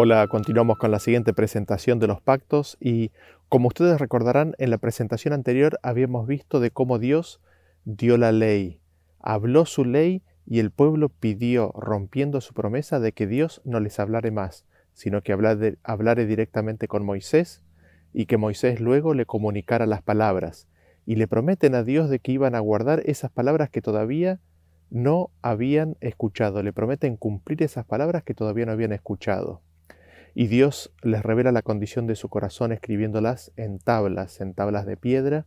Hola, continuamos con la siguiente presentación de los pactos y como ustedes recordarán, en la presentación anterior habíamos visto de cómo Dios dio la ley, habló su ley y el pueblo pidió, rompiendo su promesa de que Dios no les hablare más, sino que hablare, directamente con Moisés y que Moisés luego le comunicara las palabras. Y le prometen a Dios de que iban a guardar esas palabras que todavía no habían escuchado, le prometen cumplir esas palabras que todavía no habían escuchado. Y Dios les revela la condición de su corazón escribiéndolas en tablas, en tablas de piedra,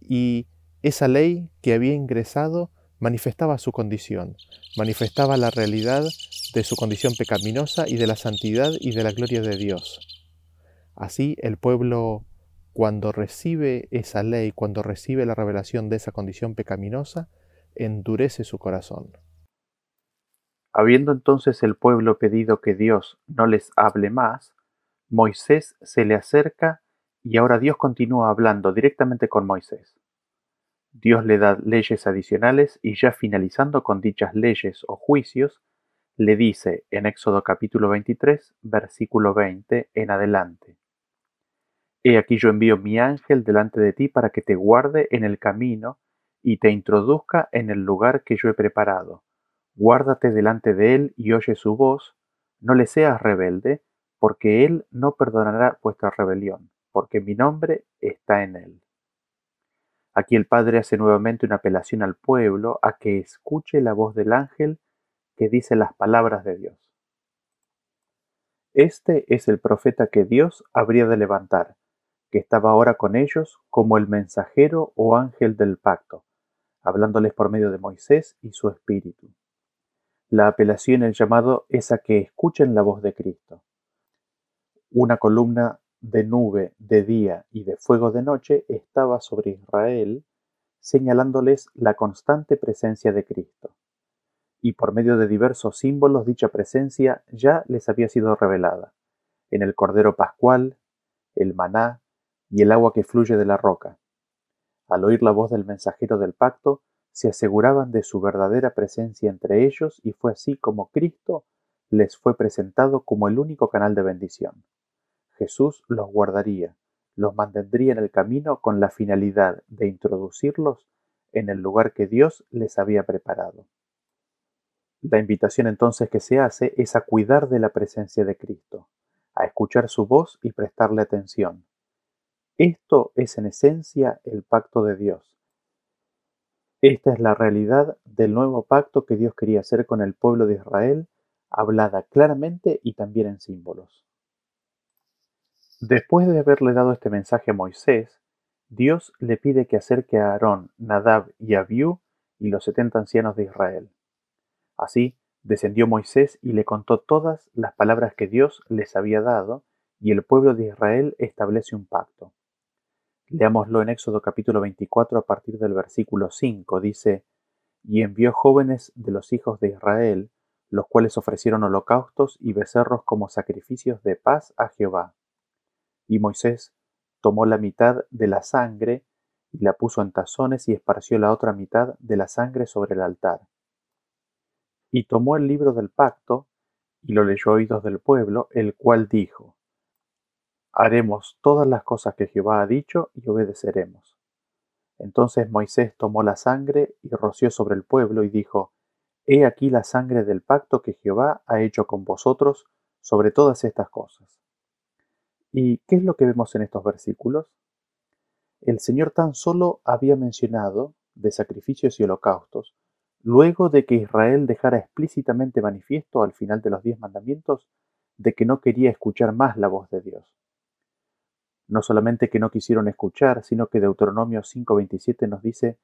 y esa ley que había ingresado manifestaba su condición, manifestaba la realidad de su condición pecaminosa y de la santidad y de la gloria de Dios. Así el pueblo, cuando recibe esa ley, cuando recibe la revelación de esa condición pecaminosa, endurece su corazón. Habiendo entonces el pueblo pedido que Dios no les hable más, Moisés se le acerca y ahora Dios continúa hablando directamente con Moisés. Dios le da leyes adicionales y ya finalizando con dichas leyes o juicios, le dice en Éxodo capítulo 23, versículo 20 en adelante. He aquí yo envío mi ángel delante de ti para que te guarde en el camino y te introduzca en el lugar que yo he preparado. Guárdate delante de él y oye su voz, no le seas rebelde, porque él no perdonará vuestra rebelión, porque mi nombre está en él. Aquí el Padre hace nuevamente una apelación al pueblo a que escuche la voz del ángel que dice las palabras de Dios. Este es el profeta que Dios habría de levantar, que estaba ahora con ellos como el mensajero o ángel del pacto, hablándoles por medio de Moisés y su espíritu. La apelación, el llamado, es a que escuchen la voz de Cristo. Una columna de nube de día y de fuego de noche estaba sobre Israel, señalándoles la constante presencia de Cristo. Y por medio de diversos símbolos dicha presencia ya les había sido revelada, en el Cordero Pascual, el maná y el agua que fluye de la roca. Al oír la voz del mensajero del pacto, se aseguraban de su verdadera presencia entre ellos y fue así como Cristo les fue presentado como el único canal de bendición. Jesús los guardaría, los mantendría en el camino con la finalidad de introducirlos en el lugar que Dios les había preparado. La invitación entonces que se hace es a cuidar de la presencia de Cristo, a escuchar su voz y prestarle atención, esto es en esencia el pacto de Dios. Esta es la realidad del nuevo pacto que Dios quería hacer con el pueblo de Israel, hablada claramente y también en símbolos. Después de haberle dado este mensaje a Moisés, Dios le pide que acerque a Aarón, Nadab y Abiú y los setenta ancianos de Israel. Así, descendió Moisés y le contó todas las palabras que Dios les había dado, y el pueblo de Israel establece un pacto. Leámoslo en Éxodo capítulo 24 a partir del versículo 5. Dice, Y envió jóvenes de los hijos de Israel, los cuales ofrecieron holocaustos y becerros como sacrificios de paz a Jehová. Y Moisés tomó la mitad de la sangre y la puso en tazones y esparció la otra mitad de la sangre sobre el altar. Y tomó el libro del pacto y lo leyó oídos del pueblo, el cual dijo, Haremos todas las cosas que Jehová ha dicho y obedeceremos. Entonces Moisés tomó la sangre y roció sobre el pueblo y dijo, He aquí la sangre del pacto que Jehová ha hecho con vosotros sobre todas estas cosas. ¿Y qué es lo que vemos en estos versículos? El Señor tan solo había mencionado de sacrificios y holocaustos, luego de que Israel dejara explícitamente manifiesto al final de los diez mandamientos de que no quería escuchar más la voz de Dios. No solamente que no quisieron escuchar, sino que Deuteronomio 5:27 nos dice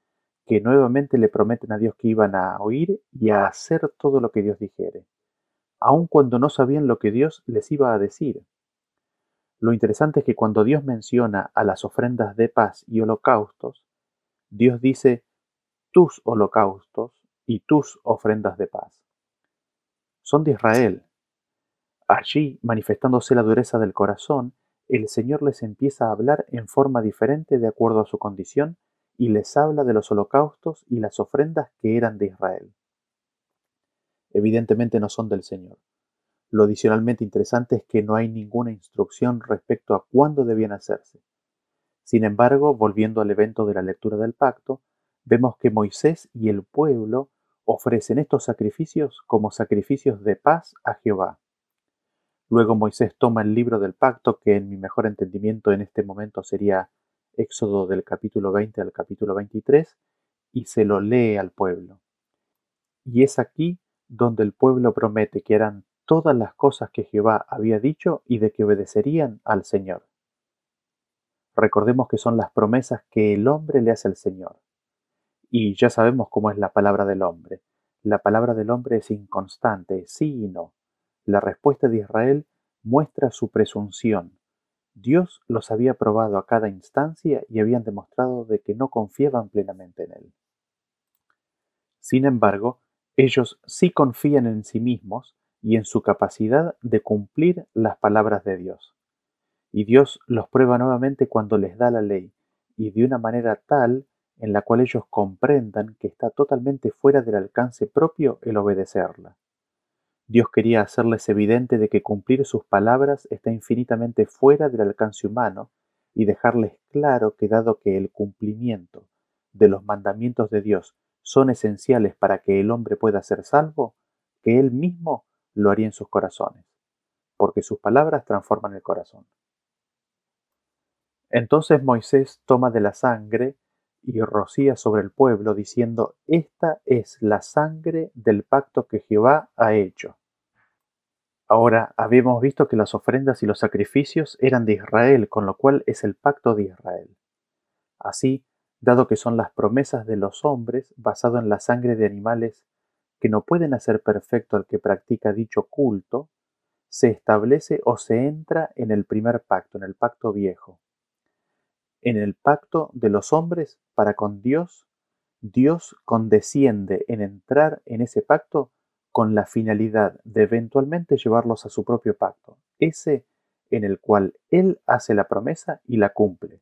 que nuevamente le prometen a Dios que iban a oír y a hacer todo lo que Dios dijere, aun cuando no sabían lo que Dios les iba a decir. Lo interesante es que cuando Dios menciona a las ofrendas de paz y holocaustos, Dios dice tus holocaustos y tus ofrendas de paz. Son de Israel. Allí, manifestándose la dureza del corazón, el Señor les empieza a hablar en forma diferente de acuerdo a su condición y les habla de los holocaustos y las ofrendas que eran de Israel. Evidentemente no son del Señor. Lo adicionalmente interesante es que no hay ninguna instrucción respecto a cuándo debían hacerse. Sin embargo, volviendo al evento de la lectura del pacto, vemos que Moisés y el pueblo ofrecen estos sacrificios como sacrificios de paz a Jehová. Luego Moisés toma el libro del pacto, que en mi mejor entendimiento en este momento sería Éxodo del capítulo 20 al capítulo 23, y se lo lee al pueblo. Y es aquí donde el pueblo promete que harán todas las cosas que Jehová había dicho y de que obedecerían al Señor. Recordemos que son las promesas que el hombre le hace al Señor. Y ya sabemos cómo es la palabra del hombre. La palabra del hombre es inconstante, sí y no. La respuesta de Israel muestra su presunción. Dios los había probado a cada instancia y habían demostrado de que no confiaban plenamente en Él. Sin embargo, ellos sí confían en sí mismos y en su capacidad de cumplir las palabras de Dios. Y Dios los prueba nuevamente cuando les da la ley, y de una manera tal en la cual ellos comprendan que está totalmente fuera del alcance propio el obedecerla. Dios quería hacerles evidente de que cumplir sus palabras está infinitamente fuera del alcance humano y dejarles claro que dado que el cumplimiento de los mandamientos de Dios son esenciales para que el hombre pueda ser salvo, que él mismo lo haría en sus corazones, porque sus palabras transforman el corazón. Entonces Moisés toma de la sangre y rocía sobre el pueblo, diciendo, Esta es la sangre del pacto que Jehová ha hecho. Ahora habíamos visto que las ofrendas y los sacrificios eran de Israel, con lo cual es el pacto de Israel. Así, dado que son las promesas de los hombres basado en la sangre de animales que no pueden hacer perfecto al que practica dicho culto, se establece o se entra en el primer pacto, en el pacto viejo. En el pacto de los hombres para con Dios, Dios condesciende en entrar en ese pacto con la finalidad de eventualmente llevarlos a su propio pacto, ese en el cual Él hace la promesa y la cumple.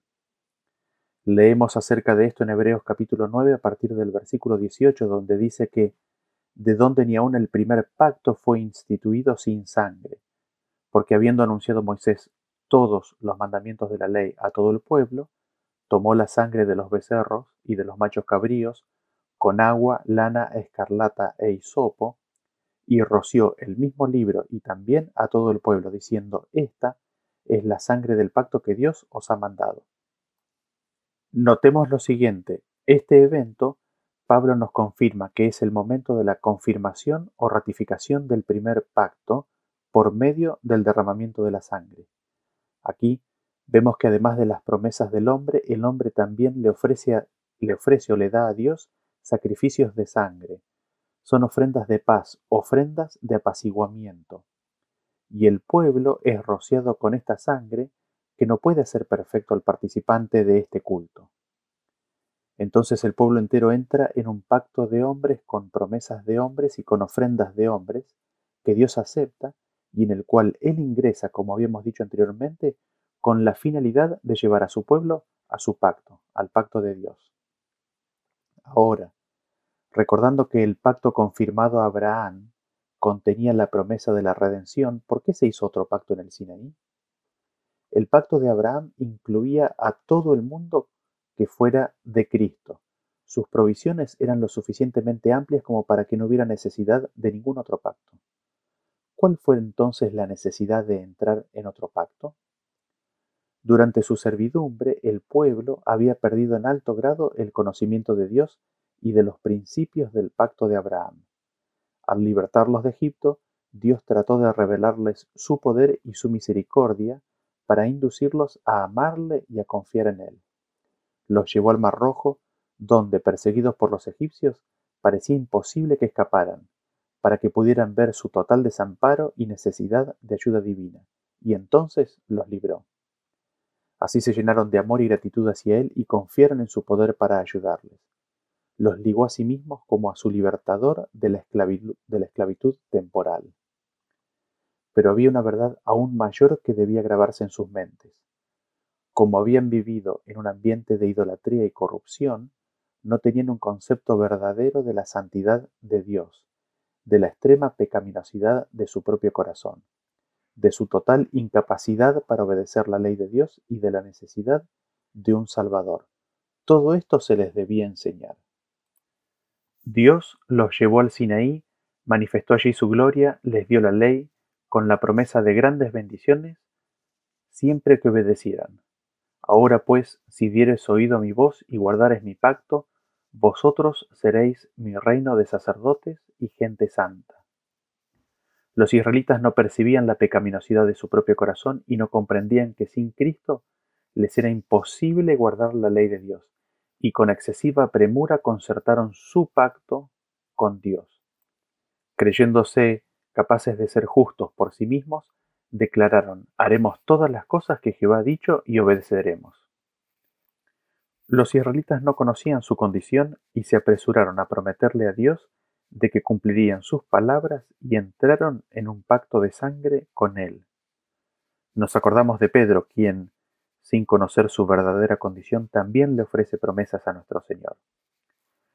Leemos acerca de esto en Hebreos capítulo 9 a partir del versículo 18, donde dice que de donde ni aun el primer pacto fue instituido sin sangre, porque habiendo anunciado Moisés todos los mandamientos de la ley a todo el pueblo, tomó la sangre de los becerros y de los machos cabríos, con agua, lana, escarlata e hisopo, y roció el mismo libro y también a todo el pueblo, diciendo, Esta es la sangre del pacto que Dios os ha mandado. Notemos lo siguiente, este evento Pablo nos confirma que es el momento de la confirmación o ratificación del primer pacto por medio del derramamiento de la sangre. Aquí vemos que además de las promesas del hombre, el hombre también le ofrece, le ofrece o le da a Dios sacrificios de sangre. Son ofrendas de paz, ofrendas de apaciguamiento. Y el pueblo es rociado con esta sangre que no puede hacer perfecto al participante de este culto. Entonces el pueblo entero entra en un pacto de hombres con promesas de hombres y con ofrendas de hombres que Dios acepta y en el cual Él ingresa, como habíamos dicho anteriormente, con la finalidad de llevar a su pueblo a su pacto, al pacto de Dios. Ahora, recordando que el pacto confirmado a Abraham contenía la promesa de la redención, ¿por qué se hizo otro pacto en el Sinaí? El pacto de Abraham incluía a todo el mundo que fuera de Cristo. Sus provisiones eran lo suficientemente amplias como para que no hubiera necesidad de ningún otro pacto. ¿Cuál fue entonces la necesidad de entrar en otro pacto? Durante su servidumbre, el pueblo había perdido en alto grado el conocimiento de Dios y de los principios del pacto de Abraham. Al libertarlos de Egipto, Dios trató de revelarles su poder y su misericordia para inducirlos a amarle y a confiar en él los llevó al Mar Rojo, donde, perseguidos por los egipcios, parecía imposible que escaparan, para que pudieran ver su total desamparo y necesidad de ayuda divina, y entonces los libró. Así se llenaron de amor y gratitud hacia Él y confiaron en su poder para ayudarles. Los ligó a sí mismos como a su libertador de la esclavitud, temporal. Pero había una verdad aún mayor que debía grabarse en sus mentes. Como habían vivido en un ambiente de idolatría y corrupción, no tenían un concepto verdadero de la santidad de Dios, de la extrema pecaminosidad de su propio corazón, de su total incapacidad para obedecer la ley de Dios y de la necesidad de un Salvador. Todo esto se les debía enseñar. Dios los llevó al Sinaí, manifestó allí su gloria, les dio la ley, con la promesa de grandes bendiciones, siempre que obedecieran. Ahora pues, si dieres oído a mi voz y guardares mi pacto, vosotros seréis mi reino de sacerdotes y gente santa. Los israelitas no percibían la pecaminosidad de su propio corazón y no comprendían que sin Cristo les era imposible guardar la ley de Dios, y con excesiva premura concertaron su pacto con Dios. Creyéndose capaces de ser justos por sí mismos, declararon, haremos todas las cosas que Jehová ha dicho y obedeceremos. Los israelitas no conocían su condición y se apresuraron a prometerle a Dios de que cumplirían sus palabras y entraron en un pacto de sangre con él. Nos acordamos de Pedro, quien, sin conocer su verdadera condición, también le ofrece promesas a nuestro Señor.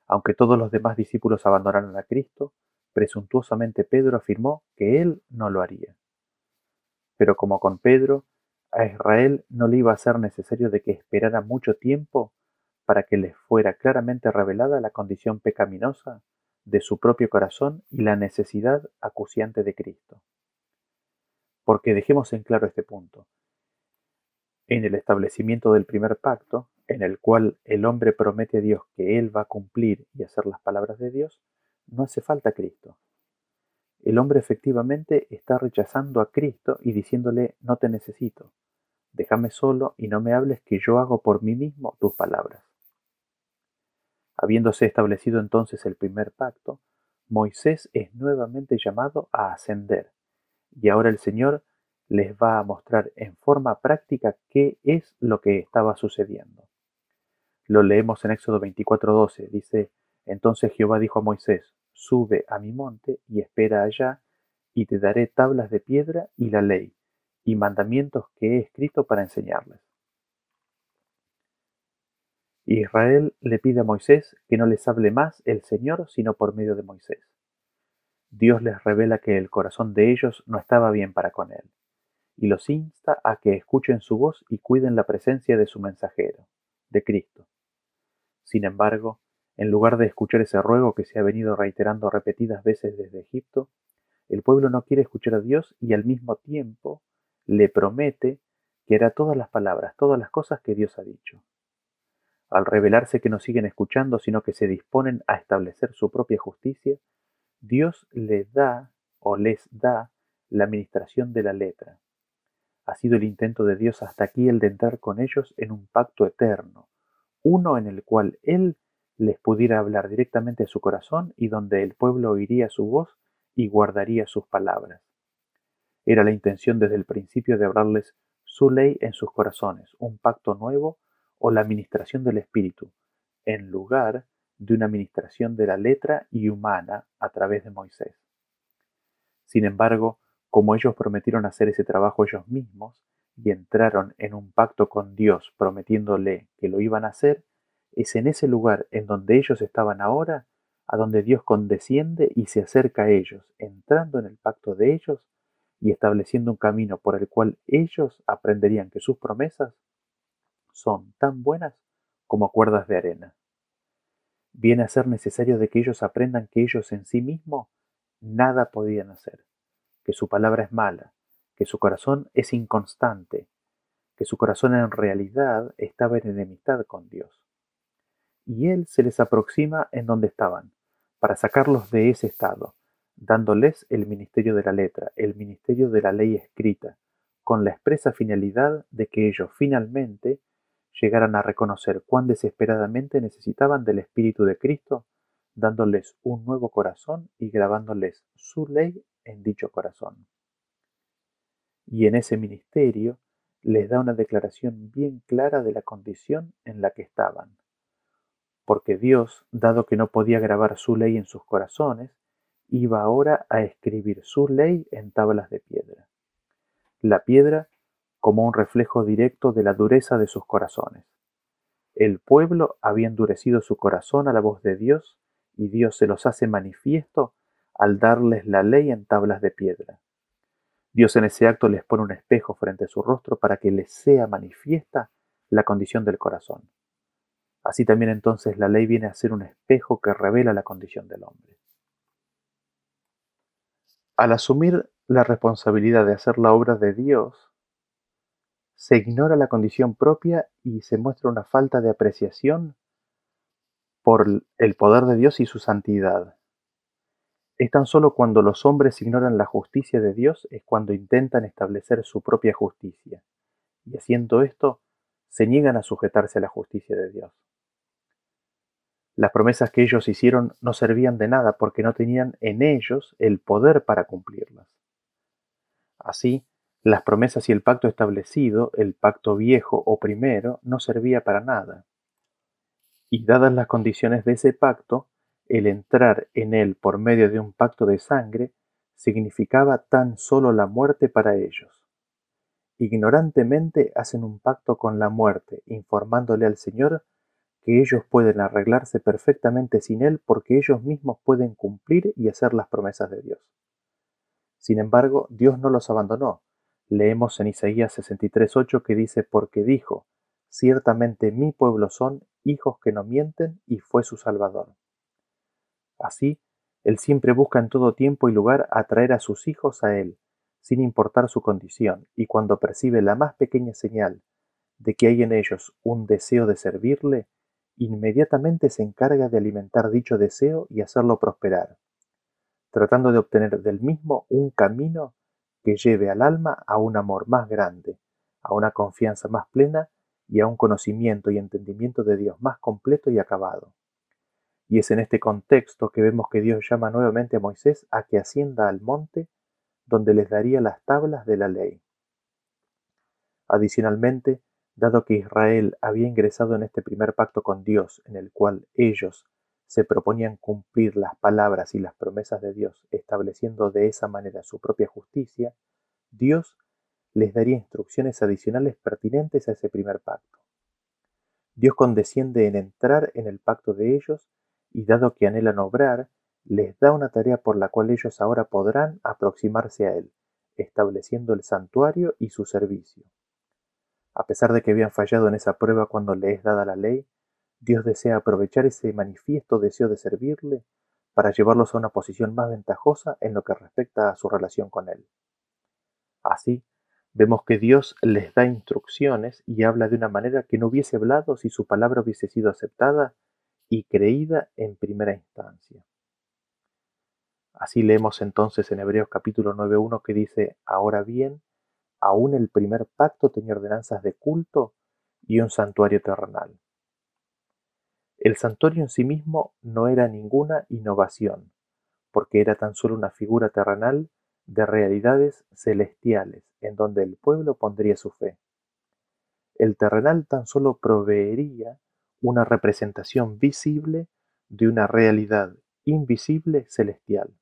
Aunque todos los demás discípulos abandonaron a Cristo, presuntuosamente Pedro afirmó que él no lo haría. Pero como con Pedro, a Israel no le iba a ser necesario de que esperara mucho tiempo para que les fuera claramente revelada la condición pecaminosa de su propio corazón y la necesidad acuciante de Cristo. Porque dejemos en claro este punto. En el establecimiento del primer pacto, en el cual el hombre promete a Dios que él va a cumplir y hacer las palabras de Dios, no hace falta Cristo. El hombre efectivamente está rechazando a Cristo y diciéndole no te necesito. Déjame solo y no me hables que yo hago por mí mismo tus palabras. Habiéndose establecido entonces el primer pacto, Moisés es nuevamente llamado a ascender, y ahora el Señor les va a mostrar en forma práctica qué es lo que estaba sucediendo. Lo leemos en Éxodo 24:12. Dice, entonces Jehová dijo a Moisés, sube a mi monte y espera allá, y te daré tablas de piedra y la ley, y mandamientos que he escrito para enseñarles. Israel le pide a Moisés que no les hable más el Señor sino por medio de Moisés. Dios les revela que el corazón de ellos no estaba bien para con él y los insta a que escuchen su voz y cuiden la presencia de su mensajero, de Cristo. Sin embargo, en lugar de escuchar ese ruego que se ha venido reiterando repetidas veces desde Egipto, el pueblo no quiere escuchar a Dios y al mismo tiempo le promete que hará todas las palabras, todas las cosas que Dios ha dicho. Al revelarse que no siguen escuchando, sino que se disponen a establecer su propia justicia, Dios les da o les da la administración de la letra, ha sido el intento de Dios hasta aquí el de entrar con ellos en un pacto eterno, uno en el cual Él les pudiera hablar directamente a su corazón y donde el pueblo oiría su voz y guardaría sus palabras. Era la intención desde el principio de hablarles su ley en sus corazones, un pacto nuevo o la administración del Espíritu, en lugar de una administración de la letra y humana a través de Moisés. Sin embargo, como ellos prometieron hacer ese trabajo ellos mismos y entraron en un pacto con Dios prometiéndole que lo iban a hacer, es en ese lugar en donde ellos estaban ahora, a donde Dios condesciende y se acerca a ellos, entrando en el pacto de ellos y estableciendo un camino por el cual ellos aprenderían que sus promesas son tan buenas como cuerdas de arena. Viene a ser necesario de que ellos aprendan que ellos en sí mismos nada podían hacer que su palabra es mala, que su corazón es inconstante, que su corazón en realidad estaba en enemistad con Dios. Y Él se les aproxima en donde estaban, para sacarlos de ese estado, dándoles el ministerio de la letra, el ministerio de la ley escrita, con la expresa finalidad de que ellos finalmente llegaran a reconocer cuán desesperadamente necesitaban del Espíritu de Cristo, dándoles un nuevo corazón y grabándoles su ley en dicho corazón. Y en ese ministerio les da una declaración bien clara de la condición en la que estaban. Porque Dios, dado que no podía grabar su ley en sus corazones, iba ahora a escribir su ley en tablas de piedra. La piedra como un reflejo directo de la dureza de sus corazones. El pueblo había endurecido su corazón a la voz de Dios y Dios se los hace manifiesto al darles la ley en tablas de piedra. Dios en ese acto les pone un espejo frente a su rostro para que les sea manifiesta la condición del corazón. Así también entonces la ley viene a ser un espejo que revela la condición del hombre. Al asumir la responsabilidad de hacer la obra de Dios, se ignora la condición propia y se muestra una falta de apreciación por el poder de Dios y su santidad. Es tan solo cuando los hombres ignoran la justicia de Dios es cuando intentan establecer su propia justicia, y haciendo esto, se niegan a sujetarse a la justicia de Dios. Las promesas que ellos hicieron no servían de nada porque no tenían en ellos el poder para cumplirlas. Así, las promesas y el pacto establecido, el pacto viejo o primero, no servía para nada. Y dadas las condiciones de ese pacto, el entrar en él por medio de un pacto de sangre significaba tan solo la muerte para ellos. Ignorantemente hacen un pacto con la muerte, informándole al Señor que ellos pueden arreglarse perfectamente sin Él porque ellos mismos pueden cumplir y hacer las promesas de Dios. Sin embargo, Dios no los abandonó. Leemos en Isaías 63.8 que dice, porque dijo, ciertamente mi pueblo son hijos que no mienten y fue su Salvador. Así, Él siempre busca en todo tiempo y lugar atraer a sus hijos a Él, sin importar su condición, y cuando percibe la más pequeña señal de que hay en ellos un deseo de servirle, inmediatamente se encarga de alimentar dicho deseo y hacerlo prosperar, tratando de obtener del mismo un camino que lleve al alma a un amor más grande, a una confianza más plena y a un conocimiento y entendimiento de Dios más completo y acabado. Y es en este contexto que vemos que Dios llama nuevamente a Moisés a que ascienda al monte donde les daría las tablas de la ley. Adicionalmente, dado que Israel había ingresado en este primer pacto con Dios, en el cual ellos se proponían cumplir las palabras y las promesas de Dios, estableciendo de esa manera su propia justicia, Dios les daría instrucciones adicionales pertinentes a ese primer pacto. Dios condesciende en entrar en el pacto de ellos y dado que anhelan obrar, les da una tarea por la cual ellos ahora podrán aproximarse a Él, estableciendo el santuario y su servicio. A pesar de que habían fallado en esa prueba cuando le es dada la ley, Dios desea aprovechar ese manifiesto deseo de servirle para llevarlos a una posición más ventajosa en lo que respecta a su relación con Él. Así, vemos que Dios les da instrucciones y habla de una manera que no hubiese hablado si su palabra hubiese sido aceptada y creída en primera instancia. Así leemos entonces en Hebreos capítulo 9.1 que dice, ahora bien, aún el primer pacto tenía ordenanzas de culto y un santuario terrenal. El santuario en sí mismo no era ninguna innovación, porque era tan solo una figura terrenal de realidades celestiales en donde el pueblo pondría su fe. El terrenal tan solo proveería una representación visible de una realidad invisible celestial.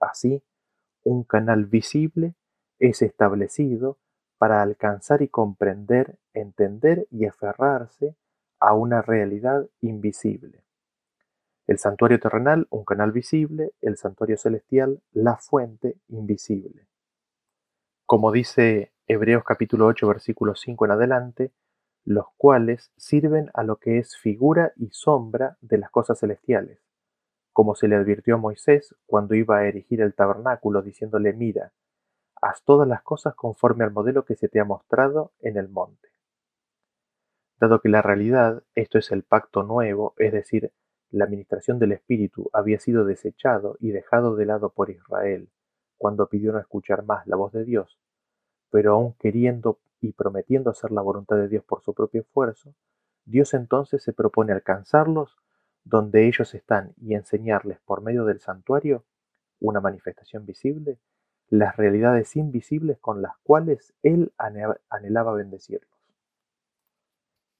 Así, un canal visible es establecido para alcanzar y comprender, entender y aferrarse a una realidad invisible. El santuario terrenal, un canal visible, el santuario celestial, la fuente invisible. Como dice Hebreos capítulo 8 versículo 5 en adelante, los cuales sirven a lo que es figura y sombra de las cosas celestiales, como se le advirtió a Moisés cuando iba a erigir el tabernáculo, diciéndole, mira, haz todas las cosas conforme al modelo que se te ha mostrado en el monte. Dado que la realidad, esto es el pacto nuevo, es decir, la administración del Espíritu había sido desechado y dejado de lado por Israel cuando pidió no escuchar más la voz de Dios, pero aún queriendo y prometiendo hacer la voluntad de Dios por su propio esfuerzo, Dios entonces se propone alcanzarlos donde ellos están y enseñarles por medio del santuario una manifestación visible, las realidades invisibles con las cuales Él anhelaba bendecirlos.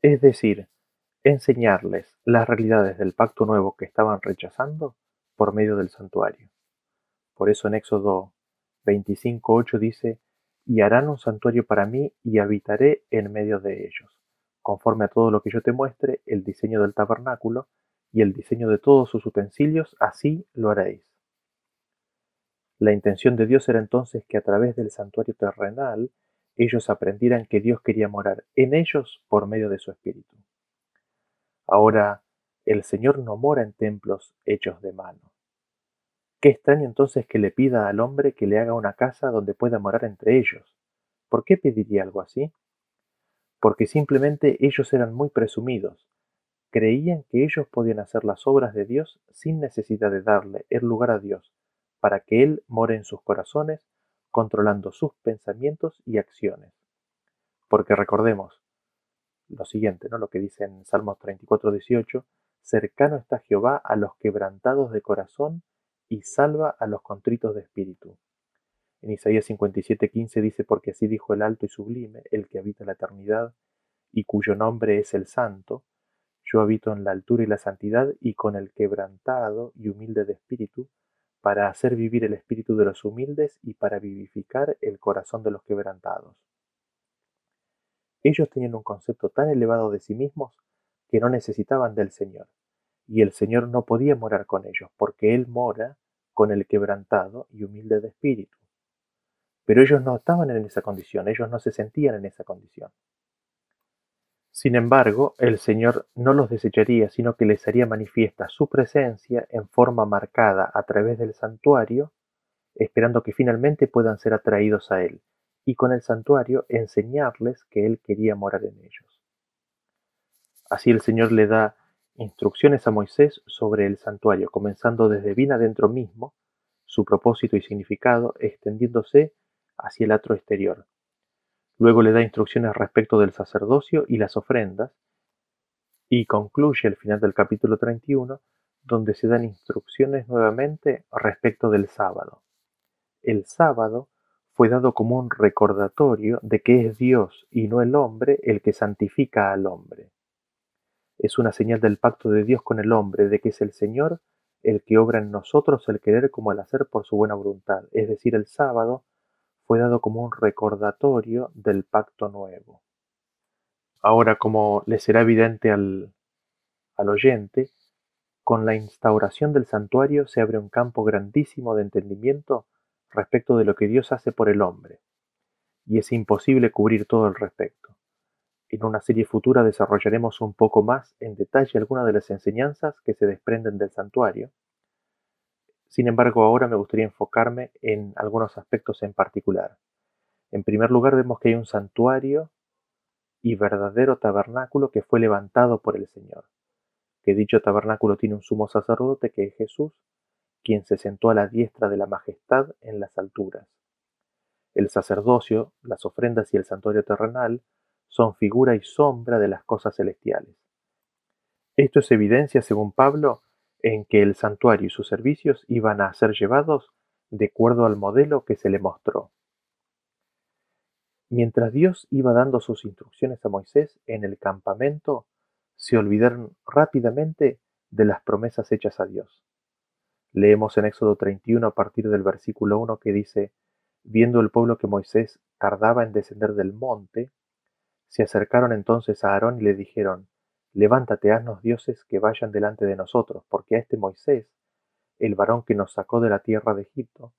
Es decir, enseñarles las realidades del pacto nuevo que estaban rechazando por medio del santuario. Por eso en Éxodo 25.8 dice, y harán un santuario para mí y habitaré en medio de ellos, conforme a todo lo que yo te muestre, el diseño del tabernáculo, y el diseño de todos sus utensilios, así lo haréis. La intención de Dios era entonces que a través del santuario terrenal ellos aprendieran que Dios quería morar en ellos por medio de su espíritu. Ahora, el Señor no mora en templos hechos de mano. Qué extraño entonces que le pida al hombre que le haga una casa donde pueda morar entre ellos. ¿Por qué pediría algo así? Porque simplemente ellos eran muy presumidos, creían que ellos podían hacer las obras de Dios sin necesidad de darle el lugar a Dios, para que Él more en sus corazones, controlando sus pensamientos y acciones. Porque recordemos lo siguiente, ¿no? lo que dice en Salmos 34, 18, cercano está Jehová a los quebrantados de corazón y salva a los contritos de espíritu. En Isaías 57:15 dice, porque así dijo el alto y sublime, el que habita la eternidad, y cuyo nombre es el santo, yo habito en la altura y la santidad, y con el quebrantado y humilde de espíritu, para hacer vivir el espíritu de los humildes y para vivificar el corazón de los quebrantados. Ellos tenían un concepto tan elevado de sí mismos que no necesitaban del Señor y el Señor no podía morar con ellos, porque Él mora con el quebrantado y humilde de espíritu. Pero ellos no estaban en esa condición, ellos no se sentían en esa condición. Sin embargo, el Señor no los desecharía, sino que les haría manifiesta su presencia en forma marcada a través del santuario, esperando que finalmente puedan ser atraídos a Él, y con el santuario enseñarles que Él quería morar en ellos. Así el Señor le da Instrucciones a Moisés sobre el santuario, comenzando desde bien adentro mismo, su propósito y significado extendiéndose hacia el atro exterior. Luego le da instrucciones respecto del sacerdocio y las ofrendas, y concluye el final del capítulo 31, donde se dan instrucciones nuevamente respecto del sábado. El sábado fue dado como un recordatorio de que es Dios y no el hombre el que santifica al hombre. Es una señal del pacto de Dios con el hombre, de que es el Señor el que obra en nosotros el querer como el hacer por su buena voluntad. Es decir, el sábado fue dado como un recordatorio del pacto nuevo. Ahora, como le será evidente al, al oyente, con la instauración del santuario se abre un campo grandísimo de entendimiento respecto de lo que Dios hace por el hombre, y es imposible cubrir todo el respecto. En una serie futura desarrollaremos un poco más en detalle algunas de las enseñanzas que se desprenden del santuario. Sin embargo, ahora me gustaría enfocarme en algunos aspectos en particular. En primer lugar, vemos que hay un santuario y verdadero tabernáculo que fue levantado por el Señor. Que dicho tabernáculo tiene un sumo sacerdote que es Jesús, quien se sentó a la diestra de la majestad en las alturas. El sacerdocio, las ofrendas y el santuario terrenal son figura y sombra de las cosas celestiales. Esto es evidencia, según Pablo, en que el santuario y sus servicios iban a ser llevados de acuerdo al modelo que se le mostró. Mientras Dios iba dando sus instrucciones a Moisés en el campamento, se olvidaron rápidamente de las promesas hechas a Dios. Leemos en Éxodo 31 a partir del versículo 1 que dice, viendo el pueblo que Moisés tardaba en descender del monte, se acercaron entonces a Aarón y le dijeron, Levántate, haznos dioses que vayan delante de nosotros, porque a este Moisés, el varón que nos sacó de la tierra de Egipto,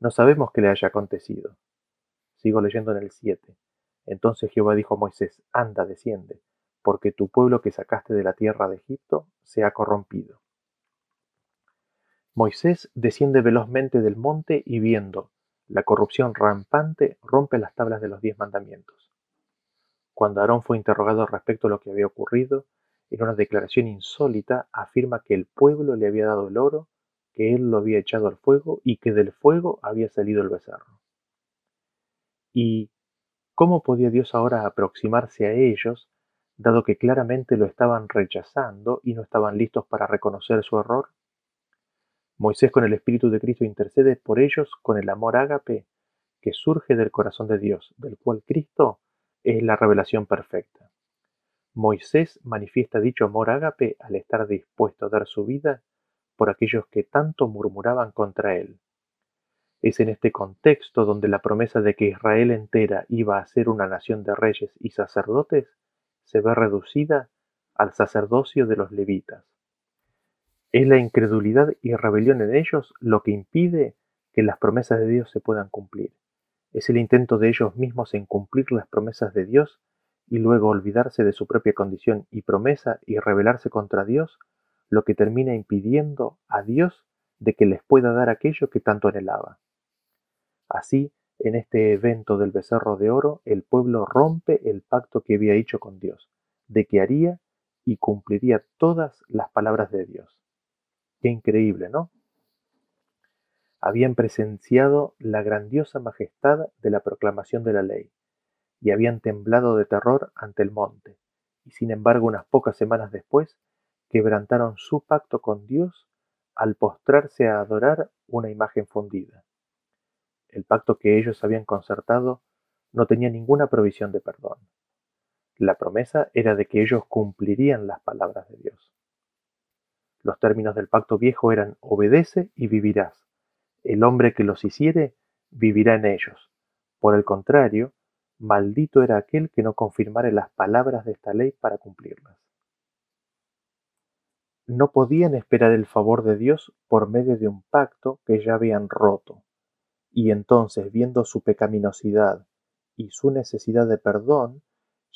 no sabemos qué le haya acontecido. Sigo leyendo en el 7. Entonces Jehová dijo a Moisés, Anda, desciende, porque tu pueblo que sacaste de la tierra de Egipto se ha corrompido. Moisés desciende velozmente del monte y viendo la corrupción rampante rompe las tablas de los diez mandamientos. Cuando Aarón fue interrogado respecto a lo que había ocurrido, en una declaración insólita afirma que el pueblo le había dado el oro, que él lo había echado al fuego y que del fuego había salido el becerro. ¿Y cómo podía Dios ahora aproximarse a ellos, dado que claramente lo estaban rechazando y no estaban listos para reconocer su error? Moisés con el Espíritu de Cristo intercede por ellos con el amor ágape que surge del corazón de Dios, del cual Cristo es la revelación perfecta. Moisés manifiesta dicho amor ágape al estar dispuesto a dar su vida por aquellos que tanto murmuraban contra él. Es en este contexto donde la promesa de que Israel entera iba a ser una nación de reyes y sacerdotes se ve reducida al sacerdocio de los levitas. Es la incredulidad y rebelión en ellos lo que impide que las promesas de Dios se puedan cumplir. Es el intento de ellos mismos en cumplir las promesas de Dios y luego olvidarse de su propia condición y promesa y rebelarse contra Dios, lo que termina impidiendo a Dios de que les pueda dar aquello que tanto anhelaba. Así, en este evento del becerro de oro, el pueblo rompe el pacto que había hecho con Dios, de que haría y cumpliría todas las palabras de Dios. Qué increíble, ¿no? Habían presenciado la grandiosa majestad de la proclamación de la ley, y habían temblado de terror ante el monte, y sin embargo unas pocas semanas después quebrantaron su pacto con Dios al postrarse a adorar una imagen fundida. El pacto que ellos habían concertado no tenía ninguna provisión de perdón. La promesa era de que ellos cumplirían las palabras de Dios. Los términos del pacto viejo eran obedece y vivirás. El hombre que los hiciere vivirá en ellos. Por el contrario, maldito era aquel que no confirmare las palabras de esta ley para cumplirlas. No podían esperar el favor de Dios por medio de un pacto que ya habían roto, y entonces, viendo su pecaminosidad y su necesidad de perdón,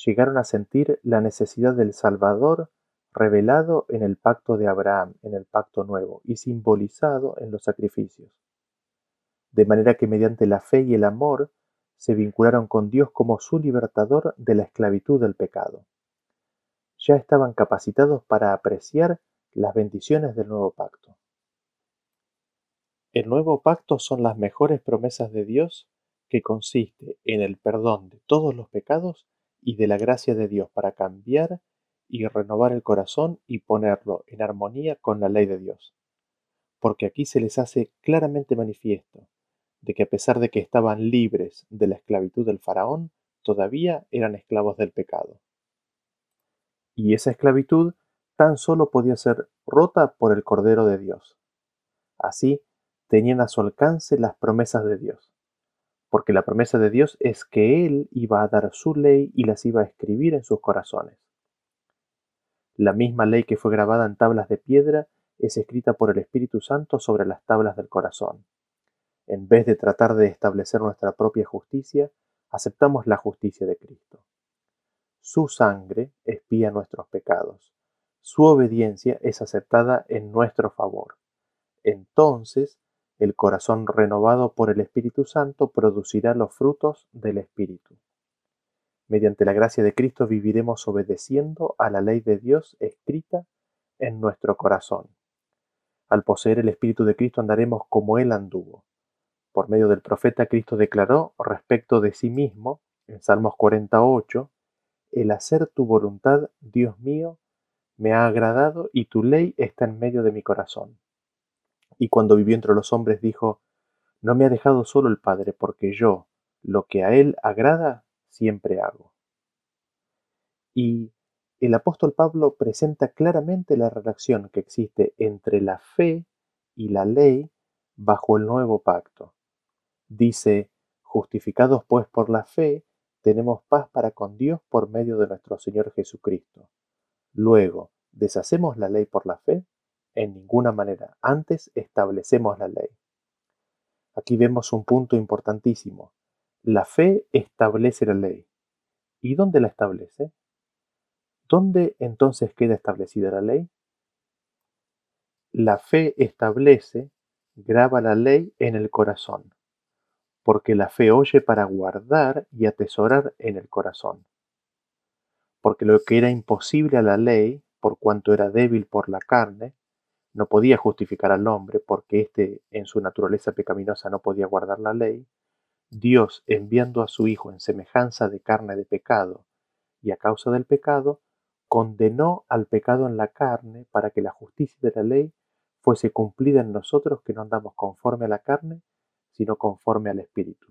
llegaron a sentir la necesidad del Salvador revelado en el pacto de Abraham, en el pacto nuevo, y simbolizado en los sacrificios. De manera que mediante la fe y el amor se vincularon con Dios como su libertador de la esclavitud del pecado. Ya estaban capacitados para apreciar las bendiciones del nuevo pacto. El nuevo pacto son las mejores promesas de Dios que consiste en el perdón de todos los pecados y de la gracia de Dios para cambiar y renovar el corazón y ponerlo en armonía con la ley de Dios. Porque aquí se les hace claramente manifiesto de que a pesar de que estaban libres de la esclavitud del faraón, todavía eran esclavos del pecado. Y esa esclavitud tan solo podía ser rota por el Cordero de Dios. Así, tenían a su alcance las promesas de Dios porque la promesa de Dios es que Él iba a dar su ley y las iba a escribir en sus corazones. La misma ley que fue grabada en tablas de piedra es escrita por el Espíritu Santo sobre las tablas del corazón. En vez de tratar de establecer nuestra propia justicia, aceptamos la justicia de Cristo. Su sangre espía nuestros pecados. Su obediencia es aceptada en nuestro favor. Entonces el corazón renovado por el Espíritu Santo producirá los frutos del Espíritu. Mediante la gracia de Cristo viviremos obedeciendo a la ley de Dios escrita en nuestro corazón. Al poseer el Espíritu de Cristo andaremos como Él anduvo. Por medio del profeta Cristo declaró respecto de sí mismo, en Salmos 48, El hacer tu voluntad, Dios mío, me ha agradado y tu ley está en medio de mi corazón y cuando vivió entre los hombres dijo, No me ha dejado solo el Padre, porque yo, lo que a Él agrada, siempre hago. Y el apóstol Pablo presenta claramente la relación que existe entre la fe y la ley bajo el nuevo pacto. Dice, justificados pues por la fe, tenemos paz para con Dios por medio de nuestro Señor Jesucristo. Luego, ¿deshacemos la ley por la fe? En ninguna manera. Antes establecemos la ley. Aquí vemos un punto importantísimo. La fe establece la ley. ¿Y dónde la establece? ¿Dónde entonces queda establecida la ley? La fe establece, graba la ley en el corazón, porque la fe oye para guardar y atesorar en el corazón. Porque lo que era imposible a la ley, por cuanto era débil por la carne, no podía justificar al hombre porque éste en su naturaleza pecaminosa no podía guardar la ley, Dios enviando a su Hijo en semejanza de carne de pecado y a causa del pecado, condenó al pecado en la carne para que la justicia de la ley fuese cumplida en nosotros que no andamos conforme a la carne, sino conforme al Espíritu.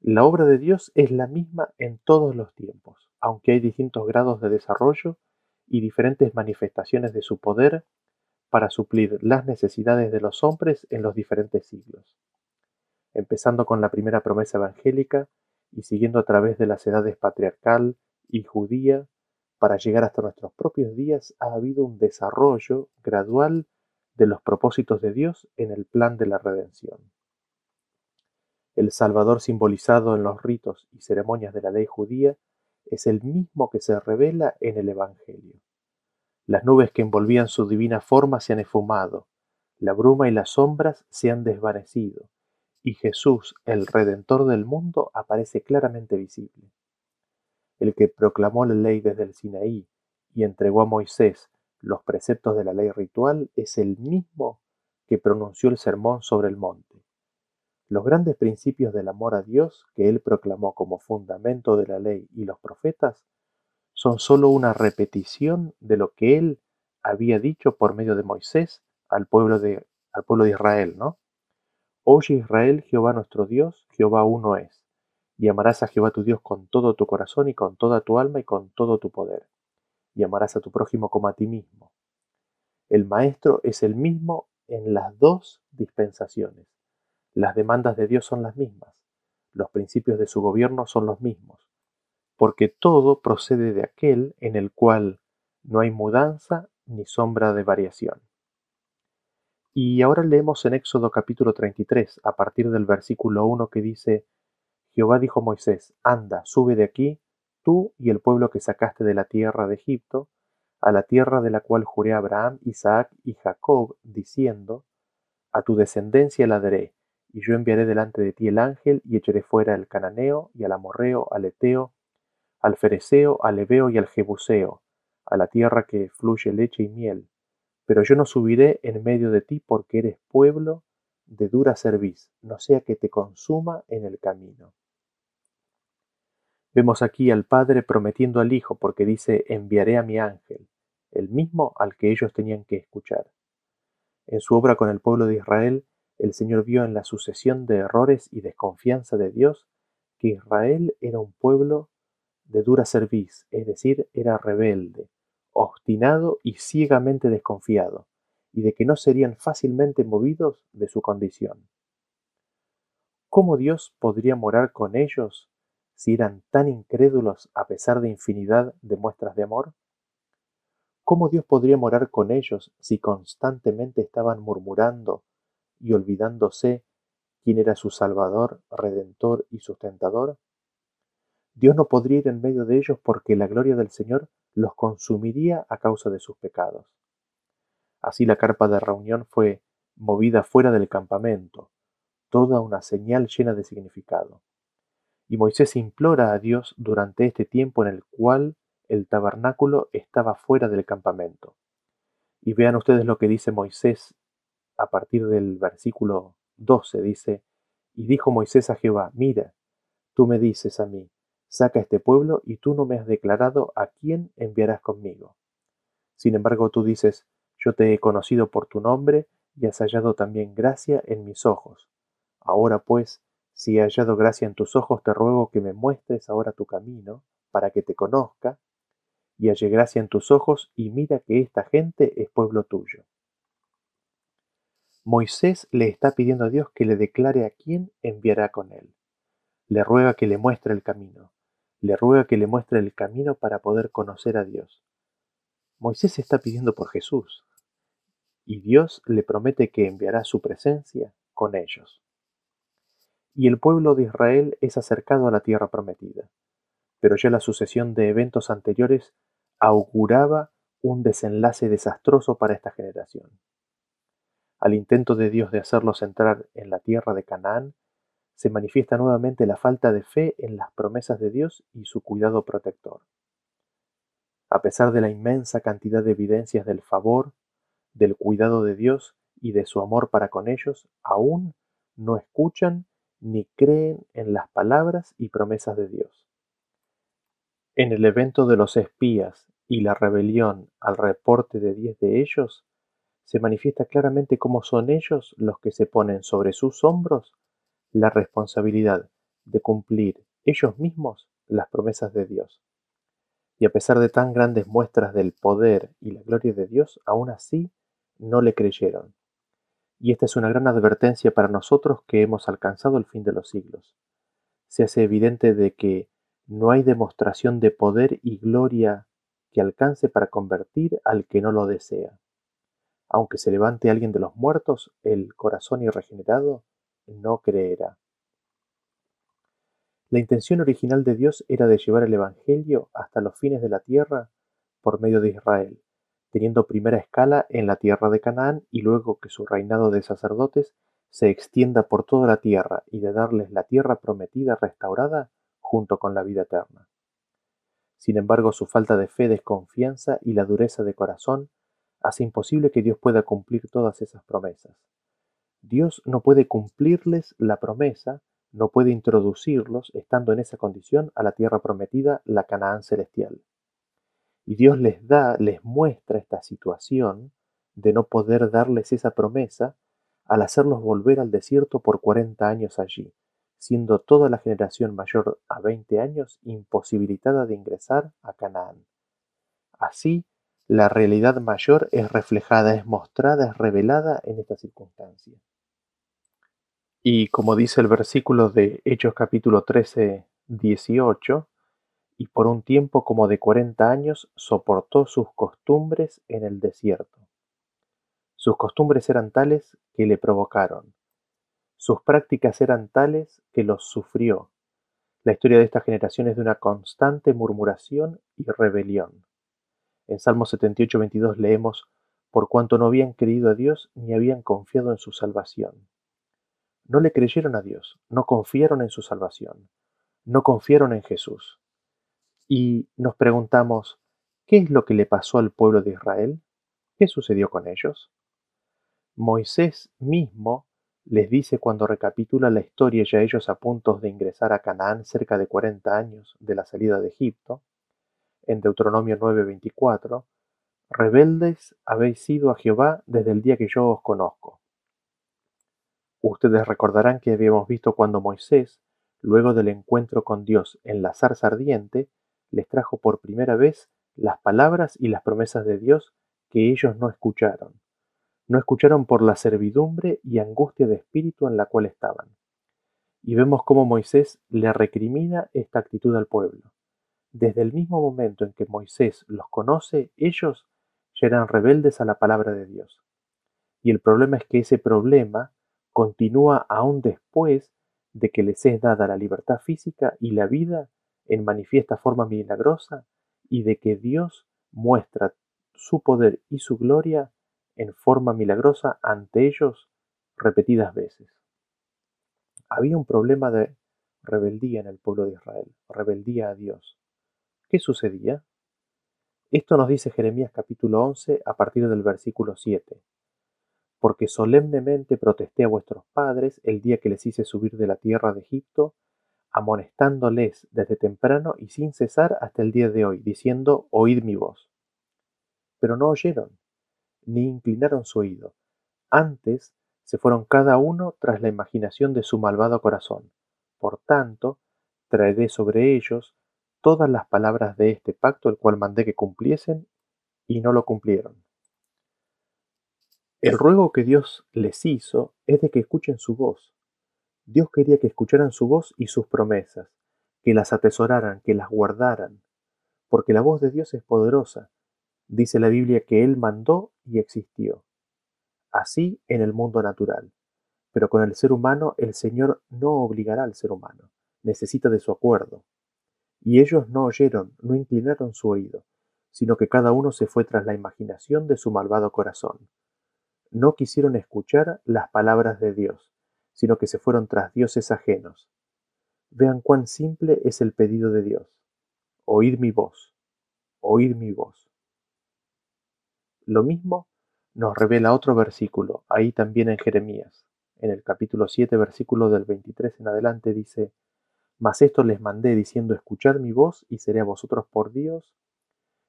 La obra de Dios es la misma en todos los tiempos, aunque hay distintos grados de desarrollo y diferentes manifestaciones de su poder para suplir las necesidades de los hombres en los diferentes siglos. Empezando con la primera promesa evangélica y siguiendo a través de las edades patriarcal y judía, para llegar hasta nuestros propios días ha habido un desarrollo gradual de los propósitos de Dios en el plan de la redención. El Salvador simbolizado en los ritos y ceremonias de la ley judía es el mismo que se revela en el Evangelio. Las nubes que envolvían su divina forma se han esfumado, la bruma y las sombras se han desvanecido, y Jesús, el Redentor del mundo, aparece claramente visible. El que proclamó la ley desde el Sinaí y entregó a Moisés los preceptos de la ley ritual es el mismo que pronunció el sermón sobre el monte. Los grandes principios del amor a Dios que él proclamó como fundamento de la ley y los profetas son sólo una repetición de lo que él había dicho por medio de Moisés al pueblo de, al pueblo de Israel, ¿no? Oye Israel, Jehová nuestro Dios, Jehová uno es, y amarás a Jehová tu Dios con todo tu corazón y con toda tu alma y con todo tu poder y amarás a tu prójimo como a ti mismo. El Maestro es el mismo en las dos dispensaciones. Las demandas de Dios son las mismas, los principios de su gobierno son los mismos, porque todo procede de aquel en el cual no hay mudanza ni sombra de variación. Y ahora leemos en Éxodo capítulo 33, a partir del versículo 1 que dice, Jehová dijo a Moisés, anda, sube de aquí, tú y el pueblo que sacaste de la tierra de Egipto, a la tierra de la cual juré a Abraham, Isaac y Jacob, diciendo, A tu descendencia la daré, y yo enviaré delante de ti el ángel, y echaré fuera al cananeo, y al amorreo, al eteo, al fereceo, al ebeo y al jebuseo, a la tierra que fluye leche y miel. Pero yo no subiré en medio de ti porque eres pueblo de dura cerviz, no sea que te consuma en el camino. Vemos aquí al Padre prometiendo al Hijo porque dice, enviaré a mi ángel, el mismo al que ellos tenían que escuchar. En su obra con el pueblo de Israel, el Señor vio en la sucesión de errores y desconfianza de Dios que Israel era un pueblo de dura cerviz, es decir, era rebelde, obstinado y ciegamente desconfiado, y de que no serían fácilmente movidos de su condición. ¿Cómo Dios podría morar con ellos si eran tan incrédulos a pesar de infinidad de muestras de amor? ¿Cómo Dios podría morar con ellos si constantemente estaban murmurando y olvidándose quién era su Salvador, Redentor y sustentador? Dios no podría ir en medio de ellos porque la gloria del Señor los consumiría a causa de sus pecados. Así la carpa de reunión fue movida fuera del campamento, toda una señal llena de significado. Y Moisés implora a Dios durante este tiempo en el cual el tabernáculo estaba fuera del campamento. Y vean ustedes lo que dice Moisés a partir del versículo 12. Dice, y dijo Moisés a Jehová, mira, tú me dices a mí, saca este pueblo y tú no me has declarado a quién enviarás conmigo. Sin embargo, tú dices, yo te he conocido por tu nombre y has hallado también gracia en mis ojos. Ahora pues, si he hallado gracia en tus ojos, te ruego que me muestres ahora tu camino, para que te conozca, y halle gracia en tus ojos, y mira que esta gente es pueblo tuyo. Moisés le está pidiendo a Dios que le declare a quién enviará con él. Le ruega que le muestre el camino. Le ruega que le muestre el camino para poder conocer a Dios. Moisés está pidiendo por Jesús, y Dios le promete que enviará su presencia con ellos y el pueblo de Israel es acercado a la tierra prometida. Pero ya la sucesión de eventos anteriores auguraba un desenlace desastroso para esta generación. Al intento de Dios de hacerlos entrar en la tierra de Canaán, se manifiesta nuevamente la falta de fe en las promesas de Dios y su cuidado protector. A pesar de la inmensa cantidad de evidencias del favor, del cuidado de Dios y de su amor para con ellos, aún no escuchan ni creen en las palabras y promesas de Dios. En el evento de los espías y la rebelión al reporte de diez de ellos, se manifiesta claramente cómo son ellos los que se ponen sobre sus hombros la responsabilidad de cumplir ellos mismos las promesas de Dios. Y a pesar de tan grandes muestras del poder y la gloria de Dios, aún así no le creyeron. Y esta es una gran advertencia para nosotros que hemos alcanzado el fin de los siglos. Se hace evidente de que no hay demostración de poder y gloria que alcance para convertir al que no lo desea. aunque se levante alguien de los muertos, el corazón irregenerado no creerá. La intención original de Dios era de llevar el Evangelio hasta los fines de la tierra por medio de Israel, teniendo primera escala en la tierra de Canaán y luego que su reinado de sacerdotes se extienda por toda la tierra y de darles la tierra prometida restaurada junto con la vida eterna. Sin embargo, su falta de fe, desconfianza y la dureza de corazón hace imposible que Dios pueda cumplir todas esas promesas. Dios no puede cumplirles la promesa, no puede introducirlos, estando en esa condición, a la tierra prometida, la Canaán celestial. Y Dios les da, les muestra esta situación de no poder darles esa promesa al hacerlos volver al desierto por cuarenta años allí, siendo toda la generación mayor a veinte años imposibilitada de ingresar a Canaán. Así, la realidad mayor es reflejada, es mostrada, es revelada en esta circunstancia. Y como dice el versículo de Hechos capítulo 13, 18, y por un tiempo como de cuarenta años soportó sus costumbres en el desierto. Sus costumbres eran tales que le provocaron. Sus prácticas eran tales que los sufrió. La historia de esta generación es de una constante murmuración y rebelión. En Salmo 78, 22 leemos, por cuanto no habían creído a Dios ni habían confiado en su salvación. No le creyeron a Dios, no confiaron en su salvación, no confiaron en Jesús. Y nos preguntamos, ¿qué es lo que le pasó al pueblo de Israel? ¿Qué sucedió con ellos? Moisés mismo les dice cuando recapitula la historia ya ellos a punto de ingresar a Canaán cerca de 40 años de la salida de Egipto, en Deuteronomio 9:24, Rebeldes habéis sido a Jehová desde el día que yo os conozco. Ustedes recordarán que habíamos visto cuando Moisés, luego del encuentro con Dios en la zarza ardiente, les trajo por primera vez las palabras y las promesas de Dios que ellos no escucharon no escucharon por la servidumbre y angustia de espíritu en la cual estaban. Y vemos cómo Moisés le recrimina esta actitud al pueblo. Desde el mismo momento en que Moisés los conoce, ellos ya eran rebeldes a la palabra de Dios. Y el problema es que ese problema continúa aún después de que les es dada la libertad física y la vida en manifiesta forma milagrosa y de que Dios muestra su poder y su gloria en forma milagrosa ante ellos repetidas veces. Había un problema de rebeldía en el pueblo de Israel, rebeldía a Dios. ¿Qué sucedía? Esto nos dice Jeremías capítulo 11 a partir del versículo 7. Porque solemnemente protesté a vuestros padres el día que les hice subir de la tierra de Egipto, amonestándoles desde temprano y sin cesar hasta el día de hoy, diciendo, oíd mi voz. Pero no oyeron, ni inclinaron su oído. Antes se fueron cada uno tras la imaginación de su malvado corazón. Por tanto, traeré sobre ellos todas las palabras de este pacto el cual mandé que cumpliesen, y no lo cumplieron. El ruego que Dios les hizo es de que escuchen su voz. Dios quería que escucharan su voz y sus promesas, que las atesoraran, que las guardaran, porque la voz de Dios es poderosa Dice la Biblia que Él mandó y existió. Así en el mundo natural. Pero con el ser humano el Señor no obligará al ser humano, necesita de su acuerdo. Y ellos no oyeron, no inclinaron su oído, sino que cada uno se fue tras la imaginación de su malvado corazón. No quisieron escuchar las palabras de Dios, sino que se fueron tras dioses ajenos. Vean cuán simple es el pedido de Dios. Oíd mi voz, oíd mi voz. Lo mismo nos revela otro versículo, ahí también en Jeremías. En el capítulo 7, versículo del 23 en adelante dice, Mas esto les mandé diciendo, escuchad mi voz y seré a vosotros por Dios,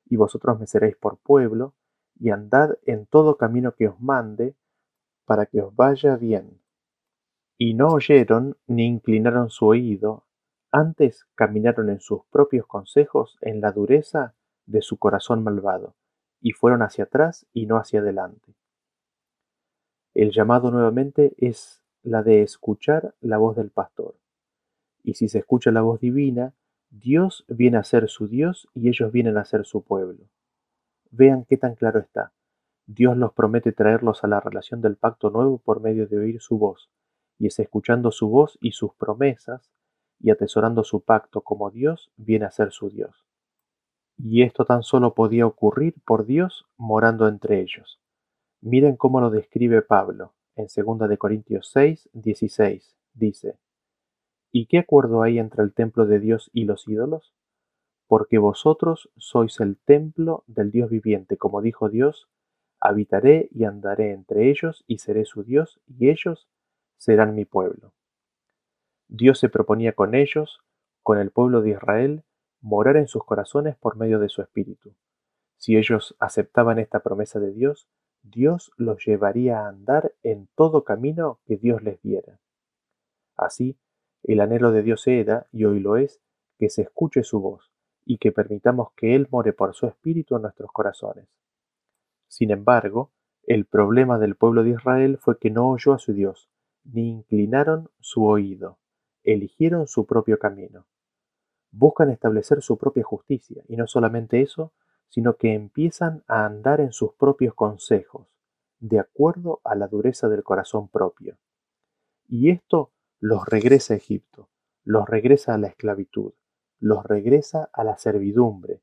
y vosotros me seréis por pueblo, y andad en todo camino que os mande, para que os vaya bien. Y no oyeron ni inclinaron su oído, antes caminaron en sus propios consejos en la dureza de su corazón malvado y fueron hacia atrás y no hacia adelante. El llamado nuevamente es la de escuchar la voz del pastor. Y si se escucha la voz divina, Dios viene a ser su Dios y ellos vienen a ser su pueblo. Vean qué tan claro está. Dios los promete traerlos a la relación del pacto nuevo por medio de oír su voz, y es escuchando su voz y sus promesas, y atesorando su pacto como Dios viene a ser su Dios. Y esto tan solo podía ocurrir por Dios morando entre ellos. Miren cómo lo describe Pablo en 2 de Corintios 6, 16. Dice, ¿Y qué acuerdo hay entre el templo de Dios y los ídolos? Porque vosotros sois el templo del Dios viviente, como dijo Dios, Habitaré y andaré entre ellos y seré su Dios y ellos serán mi pueblo. Dios se proponía con ellos, con el pueblo de Israel, morar en sus corazones por medio de su espíritu. Si ellos aceptaban esta promesa de Dios, Dios los llevaría a andar en todo camino que Dios les diera. Así, el anhelo de Dios era, y hoy lo es, que se escuche su voz, y que permitamos que Él more por su espíritu en nuestros corazones. Sin embargo, el problema del pueblo de Israel fue que no oyó a su Dios, ni inclinaron su oído, eligieron su propio camino. Buscan establecer su propia justicia, y no solamente eso, sino que empiezan a andar en sus propios consejos, de acuerdo a la dureza del corazón propio. Y esto los regresa a Egipto, los regresa a la esclavitud, los regresa a la servidumbre,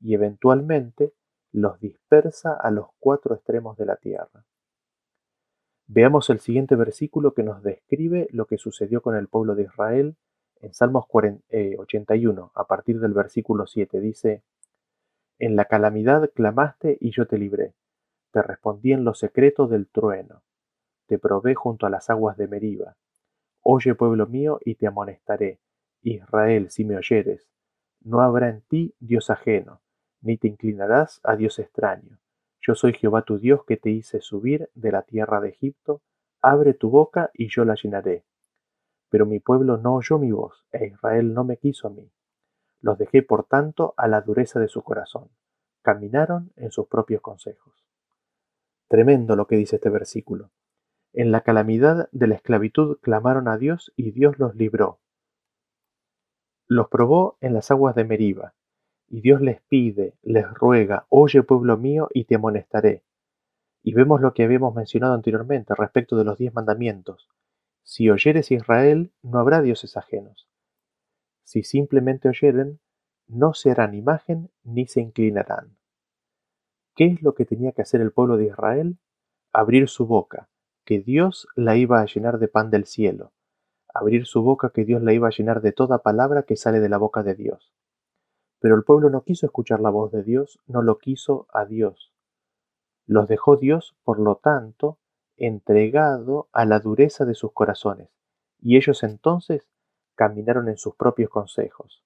y eventualmente los dispersa a los cuatro extremos de la tierra. Veamos el siguiente versículo que nos describe lo que sucedió con el pueblo de Israel en Salmos 81, eh, a partir del versículo 7. Dice, En la calamidad clamaste y yo te libré, te respondí en lo secreto del trueno, te probé junto a las aguas de Meriba. Oye pueblo mío y te amonestaré, Israel, si me oyeres, no habrá en ti Dios ajeno ni te inclinarás a Dios extraño. Yo soy Jehová tu Dios que te hice subir de la tierra de Egipto, abre tu boca y yo la llenaré. Pero mi pueblo no oyó mi voz, e Israel no me quiso a mí. Los dejé por tanto a la dureza de su corazón. Caminaron en sus propios consejos. Tremendo lo que dice este versículo. En la calamidad de la esclavitud clamaron a Dios y Dios los libró. Los probó en las aguas de Meriba, y Dios les pide, les ruega, oye pueblo mío, y te amonestaré. Y vemos lo que habíamos mencionado anteriormente respecto de los diez mandamientos. Si oyeres Israel, no habrá dioses ajenos. Si simplemente oyeren, no se harán imagen ni se inclinarán. ¿Qué es lo que tenía que hacer el pueblo de Israel? Abrir su boca, que Dios la iba a llenar de pan del cielo. Abrir su boca, que Dios la iba a llenar de toda palabra que sale de la boca de Dios. Pero el pueblo no quiso escuchar la voz de Dios, no lo quiso a Dios. Los dejó Dios, por lo tanto, entregado a la dureza de sus corazones, y ellos entonces caminaron en sus propios consejos.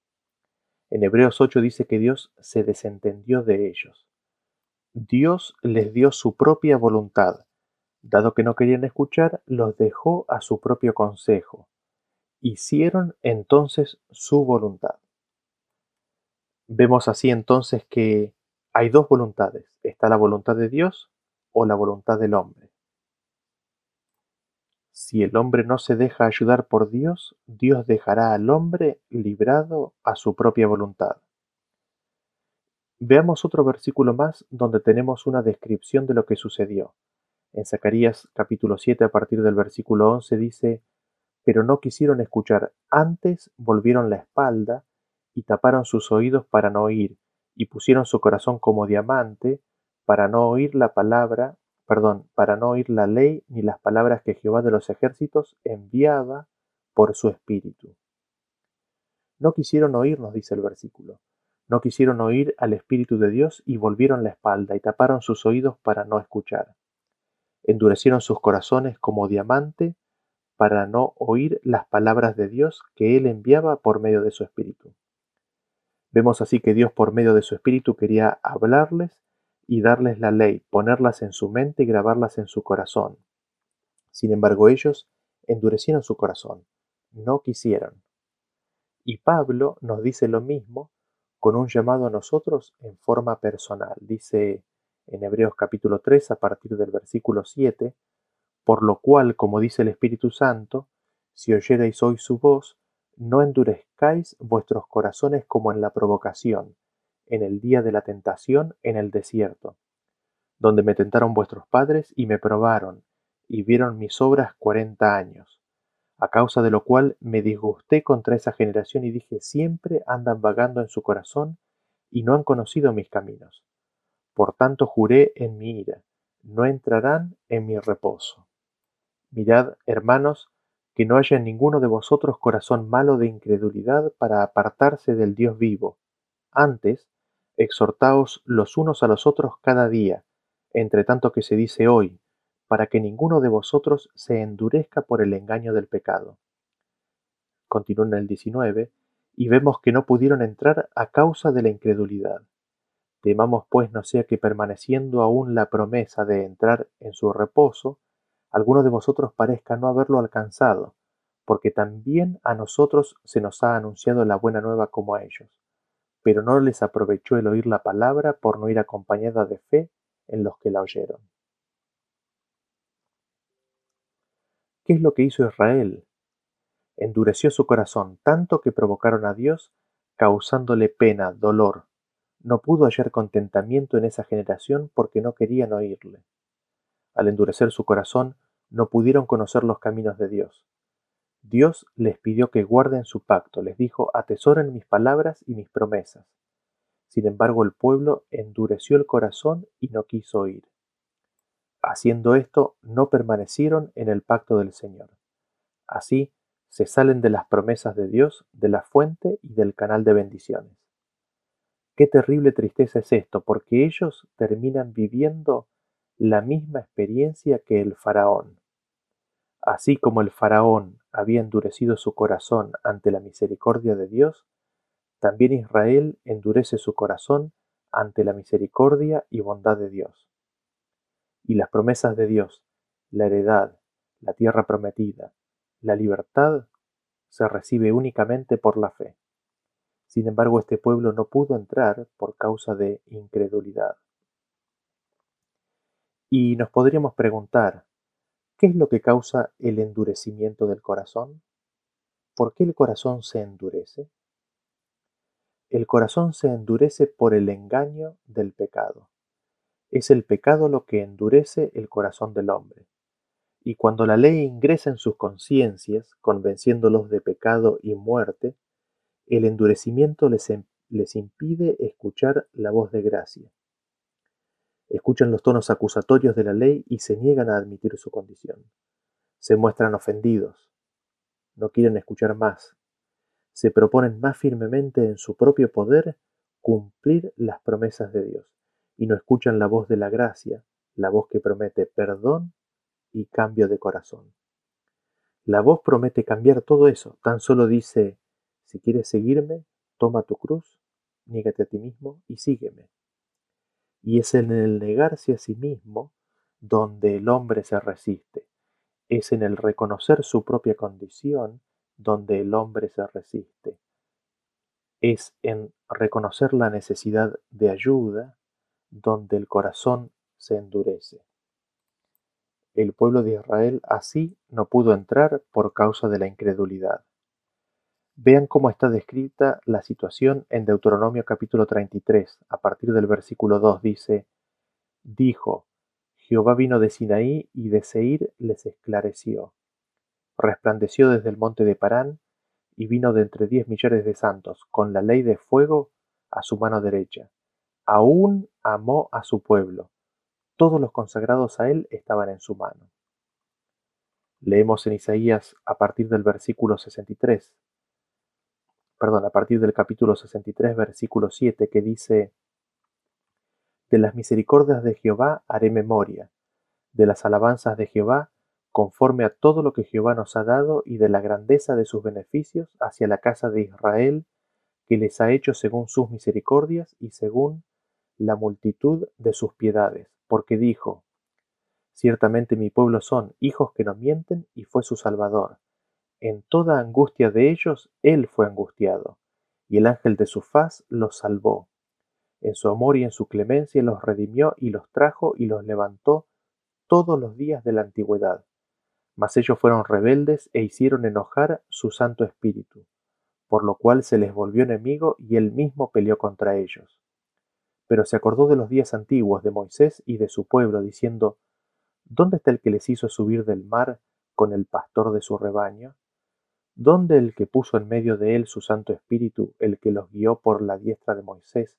En Hebreos 8 dice que Dios se desentendió de ellos. Dios les dio su propia voluntad. Dado que no querían escuchar, los dejó a su propio consejo. Hicieron entonces su voluntad. Vemos así entonces que hay dos voluntades. Está la voluntad de Dios o la voluntad del hombre. Si el hombre no se deja ayudar por Dios, Dios dejará al hombre librado a su propia voluntad. Veamos otro versículo más donde tenemos una descripción de lo que sucedió. En Zacarías capítulo 7 a partir del versículo 11 dice, Pero no quisieron escuchar, antes volvieron la espalda y taparon sus oídos para no oír, y pusieron su corazón como diamante, para no oír la palabra, perdón, para no oír la ley ni las palabras que Jehová de los ejércitos enviaba por su espíritu. No quisieron oírnos, dice el versículo. No quisieron oír al Espíritu de Dios y volvieron la espalda y taparon sus oídos para no escuchar. Endurecieron sus corazones como diamante para no oír las palabras de Dios que Él enviaba por medio de su Espíritu. Vemos así que Dios por medio de su Espíritu quería hablarles y darles la ley, ponerlas en su mente y grabarlas en su corazón. Sin embargo, ellos endurecieron su corazón, no quisieron. Y Pablo nos dice lo mismo con un llamado a nosotros en forma personal. Dice en Hebreos capítulo 3 a partir del versículo 7, por lo cual, como dice el Espíritu Santo, si oyereis hoy su voz, no endurezcáis vuestros corazones como en la provocación, en el día de la tentación en el desierto, donde me tentaron vuestros padres y me probaron, y vieron mis obras cuarenta años, a causa de lo cual me disgusté contra esa generación y dije, siempre andan vagando en su corazón y no han conocido mis caminos. Por tanto juré en mi ira, no entrarán en mi reposo. Mirad, hermanos, que no haya en ninguno de vosotros corazón malo de incredulidad para apartarse del Dios vivo. Antes, exhortaos los unos a los otros cada día, entre tanto que se dice hoy, para que ninguno de vosotros se endurezca por el engaño del pecado. Continúa en el 19, y vemos que no pudieron entrar a causa de la incredulidad. Temamos pues no sea que permaneciendo aún la promesa de entrar en su reposo, alguno de vosotros parezca no haberlo alcanzado, porque también a nosotros se nos ha anunciado la buena nueva como a ellos, pero no les aprovechó el oír la palabra por no ir acompañada de fe en los que la oyeron. ¿Qué es lo que hizo Israel? Endureció su corazón tanto que provocaron a Dios, causándole pena, dolor. No pudo hallar contentamiento en esa generación porque no querían oírle. Al endurecer su corazón, no pudieron conocer los caminos de Dios. Dios les pidió que guarden su pacto, les dijo, atesoren mis palabras y mis promesas. Sin embargo, el pueblo endureció el corazón y no quiso oír. Haciendo esto, no permanecieron en el pacto del Señor. Así, se salen de las promesas de Dios, de la fuente y del canal de bendiciones. Qué terrible tristeza es esto, porque ellos terminan viviendo la misma experiencia que el faraón. Así como el faraón había endurecido su corazón ante la misericordia de Dios, también Israel endurece su corazón ante la misericordia y bondad de Dios y las promesas de Dios, la heredad, la tierra prometida, la libertad, se recibe únicamente por la fe. Sin embargo, este pueblo no pudo entrar por causa de incredulidad. Y nos podríamos preguntar, ¿qué es lo que causa el endurecimiento del corazón? ¿Por qué el corazón se endurece? El corazón se endurece por el engaño del pecado. Es el pecado lo que endurece el corazón del hombre. Y cuando la ley ingresa en sus conciencias, convenciéndolos de pecado y muerte, el endurecimiento les, les impide escuchar la voz de gracia. Escuchan los tonos acusatorios de la ley y se niegan a admitir su condición. Se muestran ofendidos. No quieren escuchar más. Se proponen más firmemente en su propio poder cumplir las promesas de Dios y no escuchan la voz de la gracia, la voz que promete perdón y cambio de corazón. La voz promete cambiar todo eso, tan solo dice, si quieres seguirme, toma tu cruz, niégate a ti mismo y sígueme. Y es en el negarse a sí mismo donde el hombre se resiste. Es en el reconocer su propia condición donde el hombre se resiste. Es en reconocer la necesidad de ayuda donde el corazón se endurece. El pueblo de Israel así no pudo entrar por causa de la incredulidad. Vean cómo está descrita la situación en Deuteronomio capítulo 33, a partir del versículo 2 dice, Dijo, Jehová vino de Sinaí y de Seir les esclareció. Resplandeció desde el monte de Parán y vino de entre diez millares de santos, con la ley de fuego a su mano derecha Aún amó a su pueblo, todos los consagrados a él estaban en su mano. Leemos en Isaías a partir del versículo 63, perdón, a partir del capítulo 63, versículo 7, que dice, De las misericordias de Jehová haré memoria, de las alabanzas de Jehová, conforme a todo lo que Jehová nos ha dado y de la grandeza de sus beneficios hacia la casa de Israel, que les ha hecho según sus misericordias y según la multitud de sus piedades, porque dijo, Ciertamente mi pueblo son hijos que no mienten, y fue su Salvador. En toda angustia de ellos él fue angustiado, y el ángel de su faz los salvó. En su amor y en su clemencia los redimió y los trajo y los levantó todos los días de la antigüedad. Mas ellos fueron rebeldes e hicieron enojar su Santo Espíritu, por lo cual se les volvió enemigo y él mismo peleó contra ellos Pero se acordó de los días antiguos de Moisés y de su pueblo, diciendo, ¿Dónde está el que les hizo subir del mar con el pastor de su rebaño? ¿Dónde el que puso en medio de él su Santo Espíritu, el que los guió por la diestra de Moisés,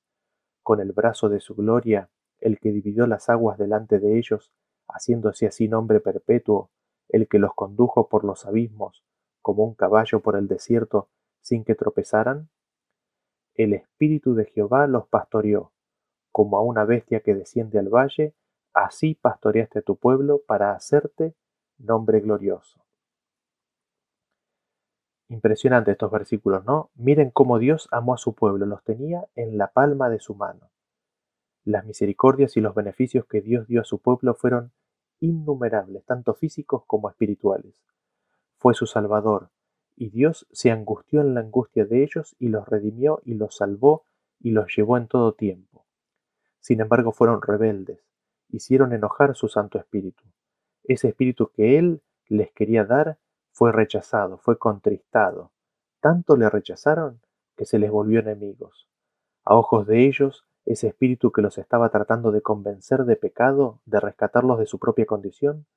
con el brazo de su gloria, el que dividió las aguas delante de ellos, haciéndose así nombre perpetuo, el que los condujo por los abismos, como un caballo por el desierto, sin que tropezaran? El Espíritu de Jehová los pastoreó, como a una bestia que desciende al valle, así pastoreaste a tu pueblo para hacerte nombre glorioso. Impresionante estos versículos, ¿no? Miren cómo Dios amó a su pueblo, los tenía en la palma de su mano. Las misericordias y los beneficios que Dios dio a su pueblo fueron innumerables, tanto físicos como espirituales. Fue su Salvador, y Dios se angustió en la angustia de ellos y los redimió y los salvó y los llevó en todo tiempo. Sin embargo fueron rebeldes, hicieron enojar su Santo Espíritu. Ese Espíritu que Él les quería dar fue rechazado, fue contristado. Tanto le rechazaron que se les volvió enemigos. A ojos de ellos, ese espíritu que los estaba tratando de convencer de pecado, de rescatarlos de su propia condición,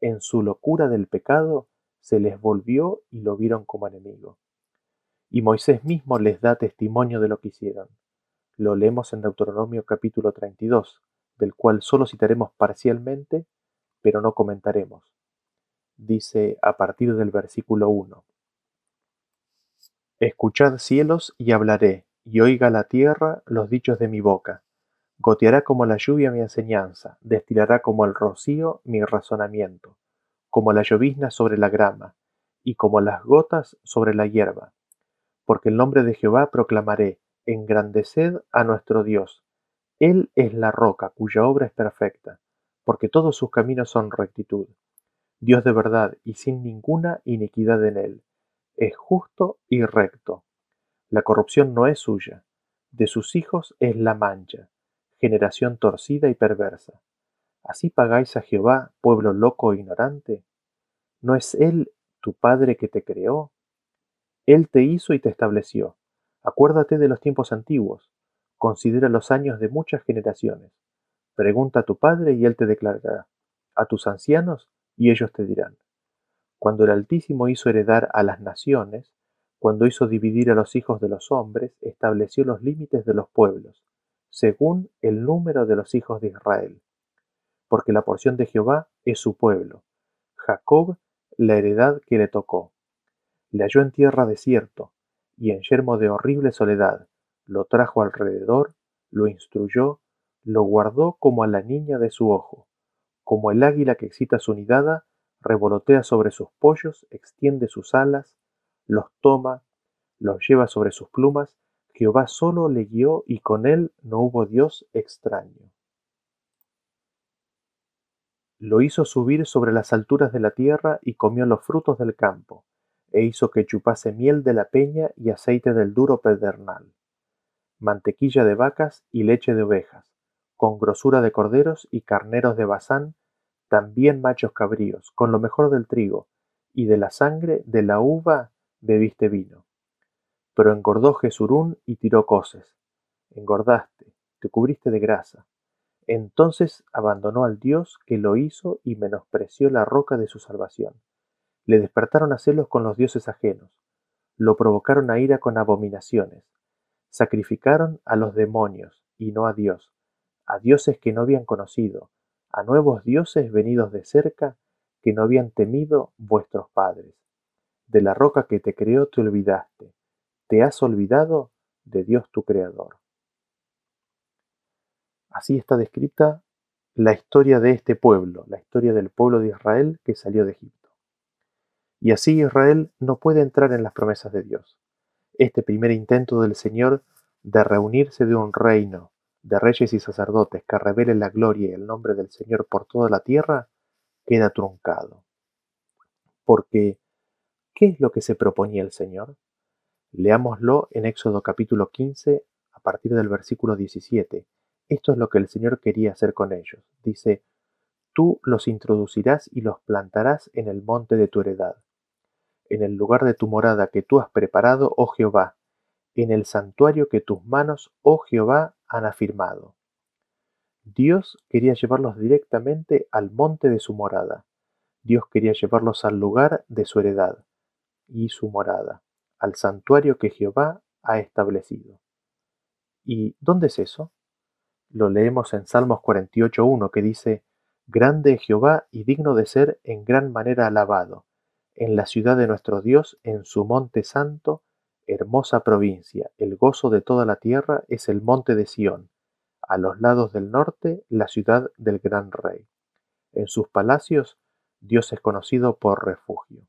en su locura del pecado, se les volvió y lo vieron como enemigo. Y Moisés mismo les da testimonio de lo que hicieron. Lo leemos en Deuteronomio capítulo 32, del cual solo citaremos parcialmente, pero no comentaremos dice a partir del versículo 1. Escuchad cielos y hablaré, y oiga la tierra los dichos de mi boca. Goteará como la lluvia mi enseñanza, destilará como el rocío mi razonamiento, como la llovizna sobre la grama, y como las gotas sobre la hierba. Porque el nombre de Jehová proclamaré, engrandeced a nuestro Dios. Él es la roca cuya obra es perfecta, porque todos sus caminos son rectitud. Dios de verdad y sin ninguna iniquidad en él. Es justo y recto. La corrupción no es suya. De sus hijos es la mancha, generación torcida y perversa. ¿Así pagáis a Jehová, pueblo loco e ignorante? ¿No es Él tu Padre que te creó? Él te hizo y te estableció. Acuérdate de los tiempos antiguos. Considera los años de muchas generaciones. Pregunta a tu Padre y Él te declarará. A tus ancianos y ellos te dirán, cuando el Altísimo hizo heredar a las naciones, cuando hizo dividir a los hijos de los hombres, estableció los límites de los pueblos, según el número de los hijos de Israel. Porque la porción de Jehová es su pueblo, Jacob la heredad que le tocó. Le halló en tierra desierto, y en yermo de horrible soledad, lo trajo alrededor, lo instruyó, lo guardó como a la niña de su ojo como el águila que excita su nidada, revolotea sobre sus pollos, extiende sus alas, los toma, los lleva sobre sus plumas, Jehová solo le guió y con él no hubo Dios extraño. Lo hizo subir sobre las alturas de la tierra y comió los frutos del campo, e hizo que chupase miel de la peña y aceite del duro pedernal, mantequilla de vacas y leche de ovejas, con grosura de corderos y carneros de Basán, también machos cabríos, con lo mejor del trigo, y de la sangre de la uva bebiste vino. Pero engordó Jesurún y tiró coces. Engordaste, te cubriste de grasa. Entonces abandonó al Dios que lo hizo y menospreció la roca de su salvación. Le despertaron a celos con los dioses ajenos. Lo provocaron a ira con abominaciones. Sacrificaron a los demonios y no a Dios a dioses que no habían conocido, a nuevos dioses venidos de cerca que no habían temido vuestros padres. De la roca que te creó te olvidaste, te has olvidado de Dios tu Creador. Así está descrita la historia de este pueblo, la historia del pueblo de Israel que salió de Egipto. Y así Israel no puede entrar en las promesas de Dios. Este primer intento del Señor de reunirse de un reino de reyes y sacerdotes que revelen la gloria y el nombre del Señor por toda la tierra, queda truncado. Porque, ¿qué es lo que se proponía el Señor? Leámoslo en Éxodo capítulo 15, a partir del versículo 17. Esto es lo que el Señor quería hacer con ellos. Dice, Tú los introducirás y los plantarás en el monte de tu heredad, en el lugar de tu morada que tú has preparado, oh Jehová, en el santuario que tus manos, oh Jehová, han afirmado. Dios quería llevarlos directamente al monte de su morada. Dios quería llevarlos al lugar de su heredad y su morada, al santuario que Jehová ha establecido. ¿Y dónde es eso? Lo leemos en Salmos 48.1 que dice, Grande es Jehová y digno de ser en gran manera alabado, en la ciudad de nuestro Dios, en su monte santo, hermosa provincia, el gozo de toda la tierra es el monte de Sión, a los lados del norte la ciudad del gran rey. En sus palacios Dios es conocido por refugio.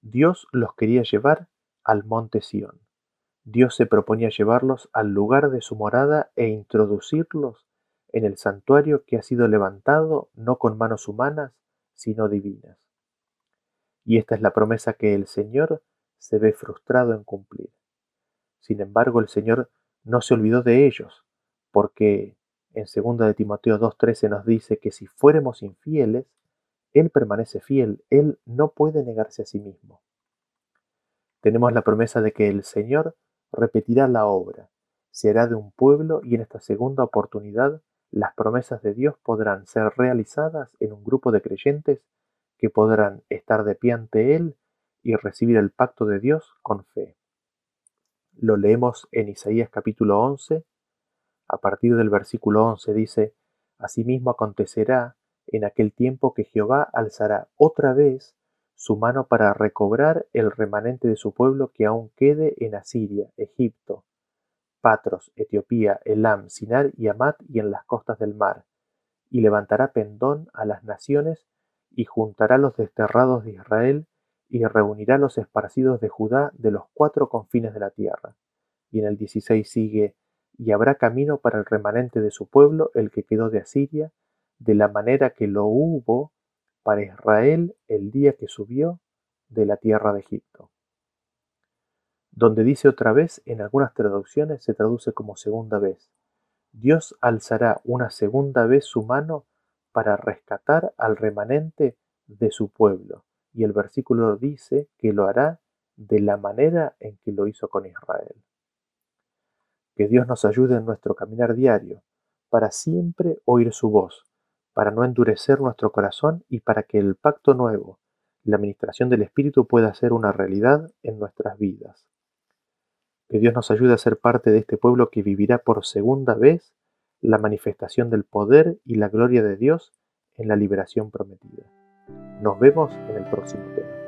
Dios los quería llevar al monte Sión. Dios se proponía llevarlos al lugar de su morada e introducirlos en el santuario que ha sido levantado no con manos humanas, sino divinas. Y esta es la promesa que el Señor se ve frustrado en cumplir. Sin embargo, el Señor no se olvidó de ellos, porque en 2 de Timoteo 2.13 nos dice que si fuéramos infieles, Él permanece fiel, Él no puede negarse a sí mismo. Tenemos la promesa de que el Señor repetirá la obra, se hará de un pueblo y en esta segunda oportunidad las promesas de Dios podrán ser realizadas en un grupo de creyentes que podrán estar de pie ante Él y recibir el pacto de Dios con fe. Lo leemos en Isaías capítulo 11, a partir del versículo 11 dice, Asimismo acontecerá en aquel tiempo que Jehová alzará otra vez su mano para recobrar el remanente de su pueblo que aún quede en Asiria, Egipto, Patros, Etiopía, Elam, Sinar y Amat y en las costas del mar, y levantará pendón a las naciones, y juntará los desterrados de Israel, y reunirá los esparcidos de Judá de los cuatro confines de la tierra. Y en el 16 sigue, y habrá camino para el remanente de su pueblo, el que quedó de Asiria, de la manera que lo hubo para Israel el día que subió de la tierra de Egipto. Donde dice otra vez, en algunas traducciones se traduce como segunda vez. Dios alzará una segunda vez su mano para rescatar al remanente de su pueblo. Y el versículo dice que lo hará de la manera en que lo hizo con Israel. Que Dios nos ayude en nuestro caminar diario, para siempre oír su voz, para no endurecer nuestro corazón y para que el pacto nuevo, la administración del Espíritu pueda ser una realidad en nuestras vidas. Que Dios nos ayude a ser parte de este pueblo que vivirá por segunda vez la manifestación del poder y la gloria de Dios en la liberación prometida. Nos vemos en el próximo tema.